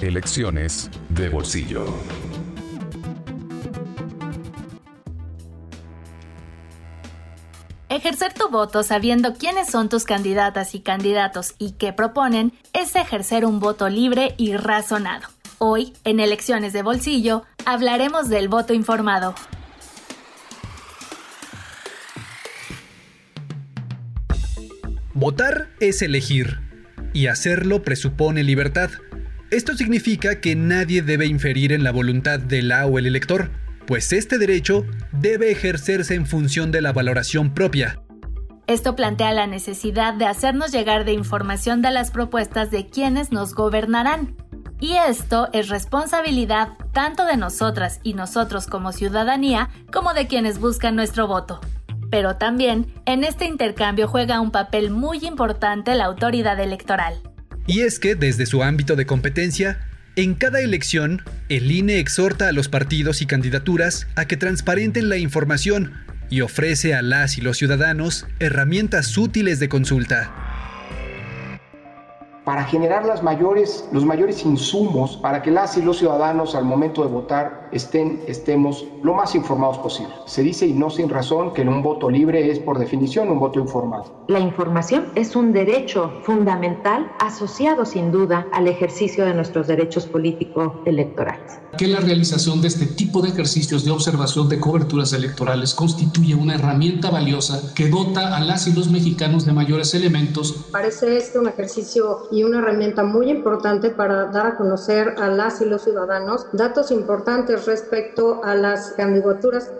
Elecciones de bolsillo. Ejercer tu voto sabiendo quiénes son tus candidatas y candidatos y qué proponen es ejercer un voto libre y razonado. Hoy, en Elecciones de Bolsillo, hablaremos del voto informado. Votar es elegir, y hacerlo presupone libertad. Esto significa que nadie debe inferir en la voluntad de la o el elector, pues este derecho debe ejercerse en función de la valoración propia. Esto plantea la necesidad de hacernos llegar de información de las propuestas de quienes nos gobernarán. Y esto es responsabilidad tanto de nosotras y nosotros como ciudadanía como de quienes buscan nuestro voto. Pero también en este intercambio juega un papel muy importante la autoridad electoral. Y es que desde su ámbito de competencia, en cada elección, el INE exhorta a los partidos y candidaturas a que transparenten la información y ofrece a las y los ciudadanos herramientas útiles de consulta para generar las mayores, los mayores insumos para que las y los ciudadanos al momento de votar estén, estemos lo más informados posible. Se dice y no sin razón que un voto libre es por definición un voto informado. La información es un derecho fundamental asociado sin duda al ejercicio de nuestros derechos políticos electorales. Que la realización de este tipo de ejercicios de observación de coberturas electorales constituye una herramienta valiosa que dota a las y los mexicanos de mayores elementos. Parece este un ejercicio y una herramienta muy importante para dar a conocer a las y los ciudadanos datos importantes respecto a las candidaturas.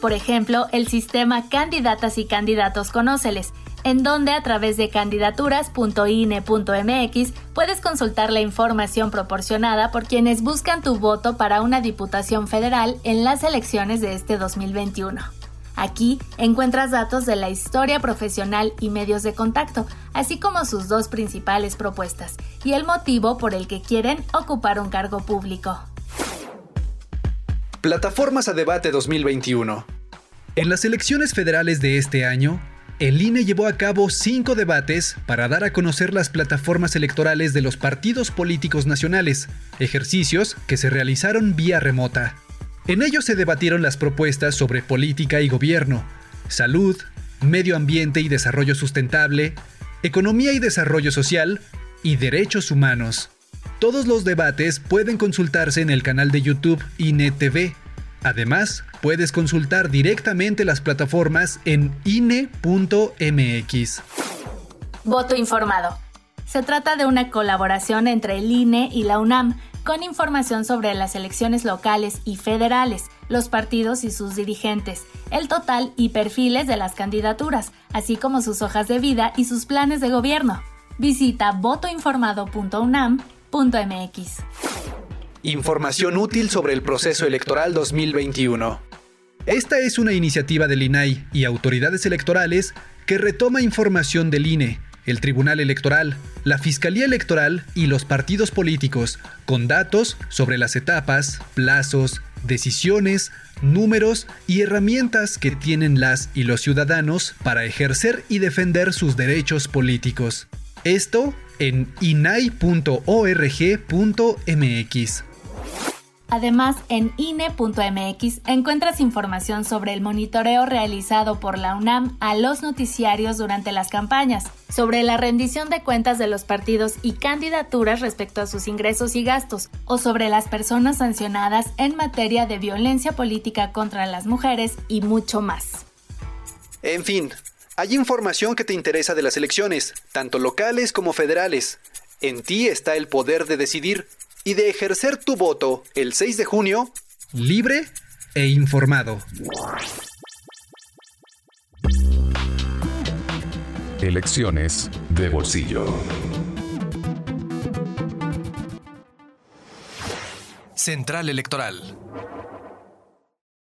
Por ejemplo, el sistema Candidatas y Candidatos Conóceles, en donde a través de candidaturas.ine.mx puedes consultar la información proporcionada por quienes buscan tu voto para una diputación federal en las elecciones de este 2021. Aquí encuentras datos de la historia profesional y medios de contacto, así como sus dos principales propuestas y el motivo por el que quieren ocupar un cargo público. Plataformas a debate 2021. En las elecciones federales de este año, el INE llevó a cabo cinco debates para dar a conocer las plataformas electorales de los partidos políticos nacionales, ejercicios que se realizaron vía remota. En ellos se debatieron las propuestas sobre política y gobierno, salud, medio ambiente y desarrollo sustentable, economía y desarrollo social y derechos humanos. Todos los debates pueden consultarse en el canal de YouTube INETV. Además, puedes consultar directamente las plataformas en INE.mx. Voto informado. Se trata de una colaboración entre el INE y la UNAM con información sobre las elecciones locales y federales, los partidos y sus dirigentes, el total y perfiles de las candidaturas, así como sus hojas de vida y sus planes de gobierno. Visita votoinformado.unam.mx. Información útil sobre el proceso electoral 2021. Esta es una iniciativa del INAI y autoridades electorales que retoma información del INE el Tribunal Electoral, la Fiscalía Electoral y los partidos políticos, con datos sobre las etapas, plazos, decisiones, números y herramientas que tienen las y los ciudadanos para ejercer y defender sus derechos políticos. Esto en inai.org.mx. Además, en INE.mx encuentras información sobre el monitoreo realizado por la UNAM a los noticiarios durante las campañas, sobre la rendición de cuentas de los partidos y candidaturas respecto a sus ingresos y gastos, o sobre las personas sancionadas en materia de violencia política contra las mujeres y mucho más. En fin, hay información que te interesa de las elecciones, tanto locales como federales. En ti está el poder de decidir y de ejercer tu voto el 6 de junio libre e informado. Elecciones de bolsillo. Central Electoral.